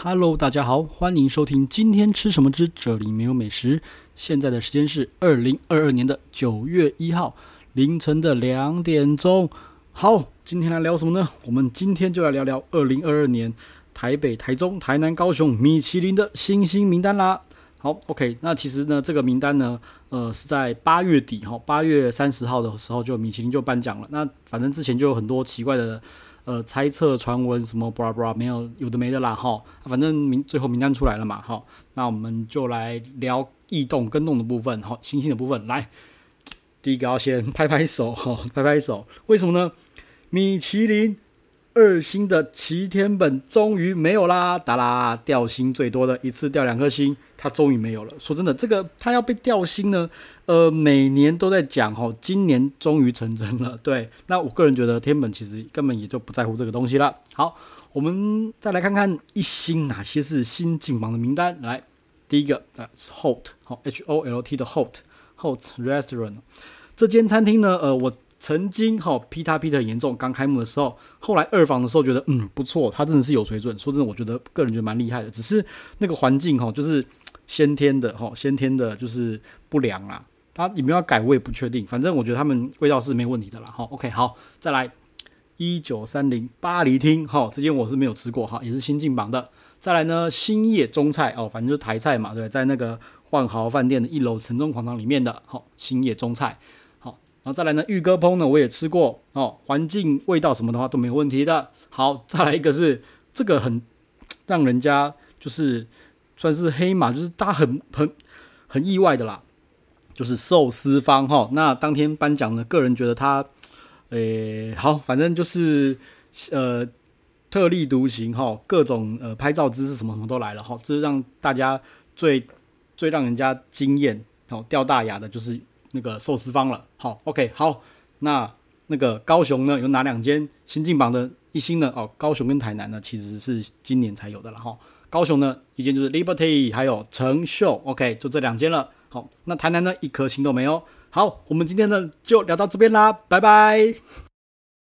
Hello，大家好，欢迎收听今天吃什么之这里没有美食。现在的时间是二零二二年的九月一号凌晨的两点钟。好，今天来聊什么呢？我们今天就来聊聊二零二二年台北、台中、台南、高雄米其林的星星名单啦。好，OK，那其实呢，这个名单呢，呃，是在八月底哈，八月三十号的时候就米其林就颁奖了。那反正之前就有很多奇怪的。呃，猜测传闻什么布拉布拉没有有的没的啦哈，反正名最后名单出来了嘛哈，那我们就来聊异动跟动的部分哈，新兴的部分来，第一个要先拍拍手哈，拍拍手，为什么呢？米其林。二星的齐天本终于没有啦，哒啦，掉星最多的一次掉两颗星，它终于没有了。说真的，这个它要被掉星呢，呃，每年都在讲吼，今年终于成真了。对，那我个人觉得天本其实根本也就不在乎这个东西了。好，我们再来看看一星哪些是新进榜的名单。来，第一个啊是 Holt，好，H O L T 的 Holt，Holt Restaurant 这间餐厅呢，呃，我。曾经哈批他批得很严重，刚开幕的时候，后来二访的时候觉得嗯不错，他真的是有水准。说真的，我觉得个人觉得蛮厉害的。只是那个环境哈，就是先天的哈，先天的就是不良啦。他有没有要改，我也不确定。反正我觉得他们味道是没问题的啦。哈，OK，好，再来一九三零巴黎厅哈，这间我是没有吃过哈，也是新进榜的。再来呢，星野中菜哦，反正就是台菜嘛，对，在那个万豪饭店的一楼城中广场里面的，好，星野中菜。然后再来呢，玉哥烹呢，我也吃过哦，环境味道什么的话都没有问题的。好，再来一个是这个很让人家就是算是黑马，就是大家很很很意外的啦，就是寿司方哈、哦。那当天颁奖呢，个人觉得他，诶，好，反正就是呃特立独行哈、各种呃拍照姿势什么什么都来了哈、这是让大家最最让人家惊艳哦掉大牙的，就是。那个寿司方了，好，OK，好，那那个高雄呢，有哪两间新进榜的一星呢？哦，高雄跟台南呢，其实是今年才有的了哈。高雄呢，一间就是 Liberty，还有成秀，OK，就这两间了。好，那台南呢，一颗星都没有。好，我们今天呢就聊到这边啦，拜拜。